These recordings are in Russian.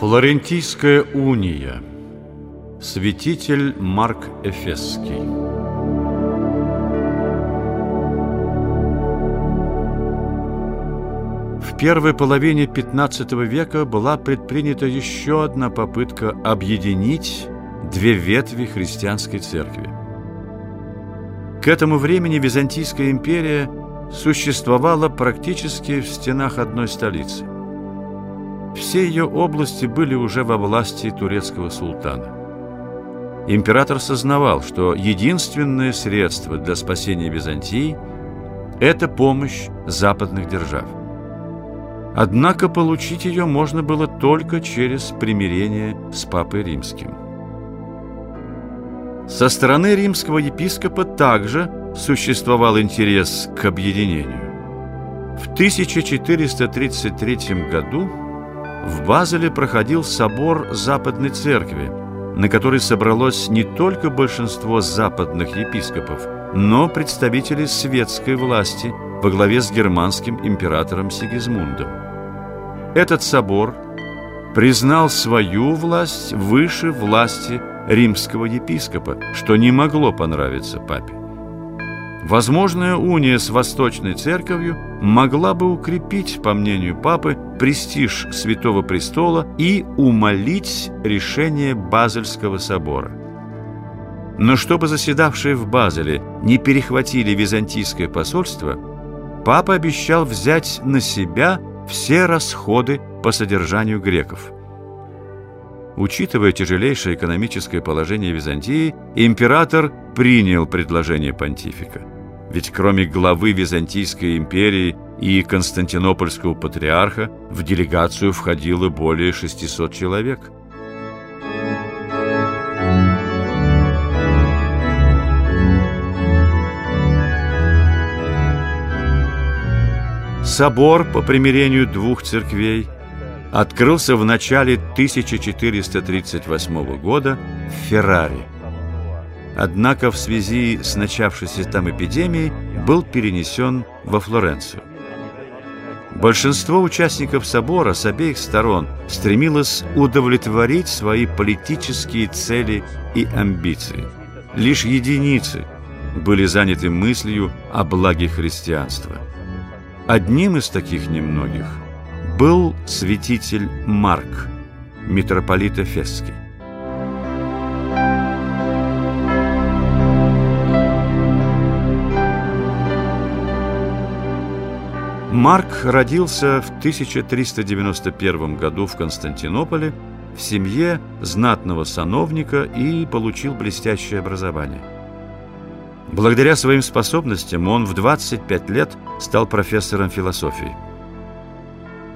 Флорентийская уния. Святитель Марк Эфесский. В первой половине XV века была предпринята еще одна попытка объединить две ветви христианской церкви. К этому времени Византийская империя существовала практически в стенах одной столицы – все ее области были уже во власти турецкого султана. Император сознавал, что единственное средство для спасения Византии – это помощь западных держав. Однако получить ее можно было только через примирение с Папой Римским. Со стороны римского епископа также существовал интерес к объединению. В 1433 году в Базеле проходил собор Западной Церкви, на который собралось не только большинство западных епископов, но представители светской власти во главе с германским императором Сигизмундом. Этот собор признал свою власть выше власти римского епископа, что не могло понравиться папе. Возможная уния с Восточной Церковью могла бы укрепить, по мнению Папы, престиж Святого Престола и умолить решение Базельского собора. Но чтобы заседавшие в Базеле не перехватили византийское посольство, Папа обещал взять на себя все расходы по содержанию греков. Учитывая тяжелейшее экономическое положение Византии, император принял предложение понтифика. Ведь кроме главы Византийской империи и Константинопольского патриарха в делегацию входило более 600 человек. Собор по примирению двух церквей открылся в начале 1438 года в Феррари. Однако в связи с начавшейся там эпидемией был перенесен во Флоренцию. Большинство участников собора с обеих сторон стремилось удовлетворить свои политические цели и амбиции. Лишь единицы были заняты мыслью о благе христианства. Одним из таких немногих был святитель Марк, митрополит Эфесский. Марк родился в 1391 году в Константинополе в семье знатного сановника и получил блестящее образование. Благодаря своим способностям он в 25 лет стал профессором философии.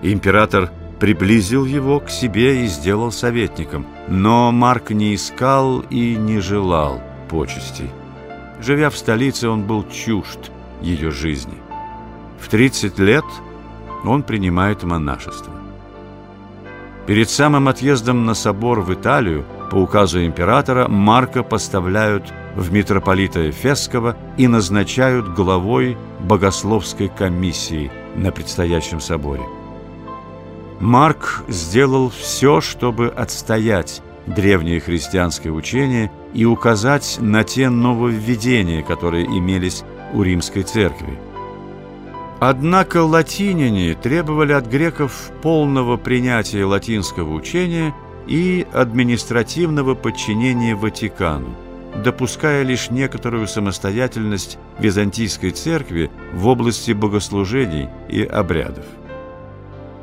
Император приблизил его к себе и сделал советником, но Марк не искал и не желал почестей. Живя в столице, он был чужд ее жизни. В 30 лет он принимает монашество. Перед самым отъездом на собор в Италию по указу императора Марка поставляют в митрополита Эфесского и назначают главой богословской комиссии на предстоящем соборе. Марк сделал все, чтобы отстоять древнее христианское учение и указать на те нововведения, которые имелись у римской церкви. Однако латиняне требовали от греков полного принятия латинского учения и административного подчинения Ватикану, допуская лишь некоторую самостоятельность Византийской церкви в области богослужений и обрядов.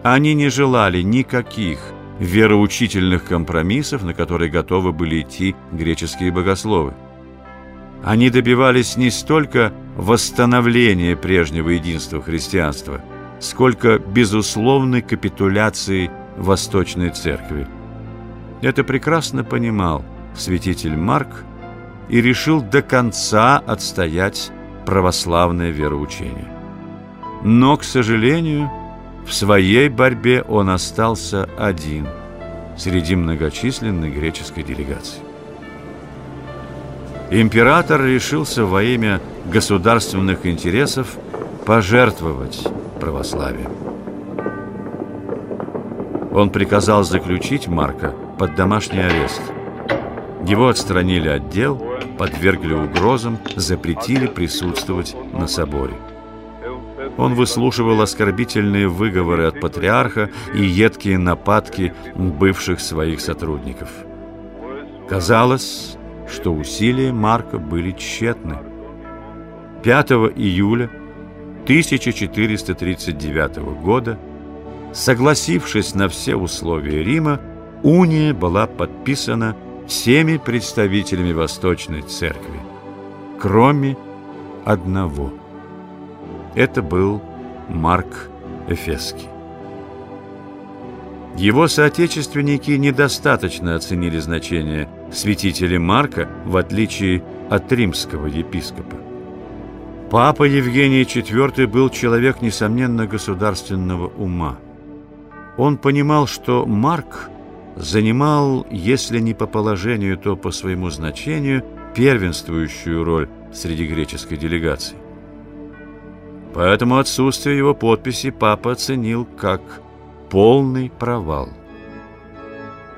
Они не желали никаких вероучительных компромиссов, на которые готовы были идти греческие богословы. Они добивались не столько восстановления прежнего единства христианства, сколько безусловной капитуляции Восточной Церкви. Это прекрасно понимал святитель Марк и решил до конца отстоять православное вероучение. Но, к сожалению, в своей борьбе он остался один среди многочисленной греческой делегации. Император решился во имя государственных интересов пожертвовать православием. он приказал заключить Марка под домашний арест. Его отстранили от дел, подвергли угрозам, запретили присутствовать на соборе. Он выслушивал оскорбительные выговоры от патриарха и едкие нападки бывших своих сотрудников. Казалось, что усилия Марка были тщетны. 5 июля 1439 года, согласившись на все условия Рима, уния была подписана всеми представителями Восточной Церкви, кроме одного. Это был Марк Эфесский. Его соотечественники недостаточно оценили значение святителя Марка в отличие от римского епископа. Папа Евгений IV был человек, несомненно, государственного ума. Он понимал, что Марк занимал, если не по положению, то по своему значению, первенствующую роль среди греческой делегации. Поэтому отсутствие его подписи папа оценил как полный провал.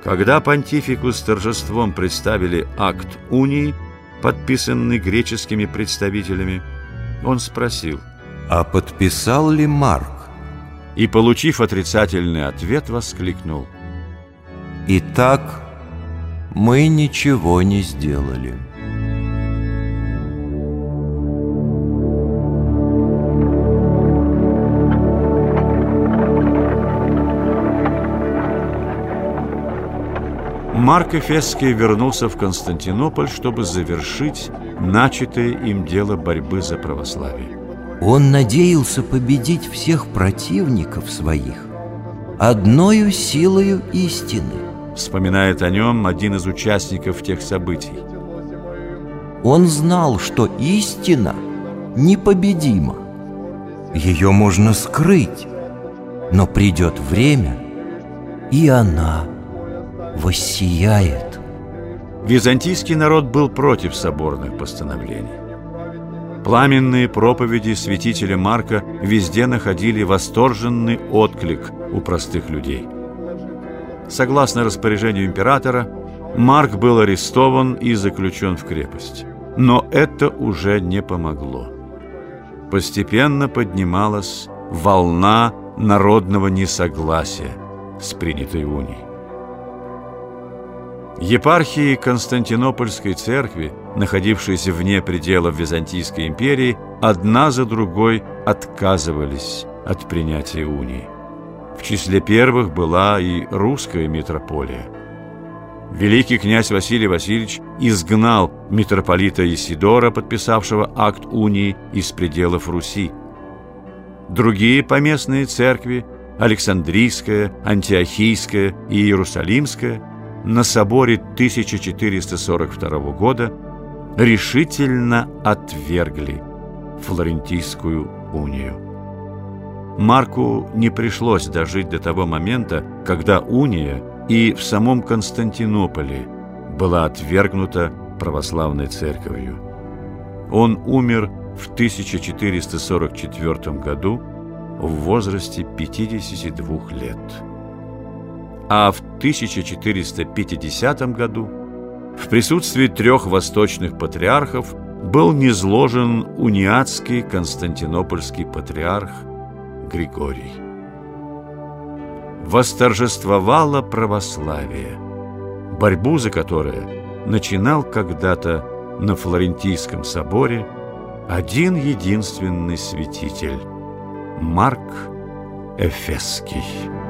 Когда понтифику с торжеством представили акт унии, подписанный греческими представителями, он спросил, «А подписал ли Марк?» И, получив отрицательный ответ, воскликнул, «Итак, мы ничего не сделали». Марк Эфесский вернулся в Константинополь, чтобы завершить начатое им дело борьбы за православие. Он надеялся победить всех противников своих одною силою истины. Вспоминает о нем один из участников тех событий. Он знал, что истина непобедима. Ее можно скрыть, но придет время, и она воссияет. Византийский народ был против соборных постановлений. Пламенные проповеди святителя Марка везде находили восторженный отклик у простых людей. Согласно распоряжению императора, Марк был арестован и заключен в крепость. Но это уже не помогло. Постепенно поднималась волна народного несогласия с принятой унией. Епархии Константинопольской церкви, находившиеся вне пределов Византийской империи, одна за другой отказывались от принятия унии. В числе первых была и русская митрополия. Великий князь Василий Васильевич изгнал митрополита Исидора, подписавшего акт унии, из пределов Руси. Другие поместные церкви – Александрийская, Антиохийская и Иерусалимская – на соборе 1442 года решительно отвергли Флорентийскую унию. Марку не пришлось дожить до того момента, когда уния и в самом Константинополе была отвергнута православной церковью. Он умер в 1444 году в возрасте 52 лет а в 1450 году в присутствии трех восточных патриархов был низложен униатский константинопольский патриарх Григорий. Восторжествовало православие, борьбу за которое начинал когда-то на Флорентийском соборе один единственный святитель – Марк Эфесский.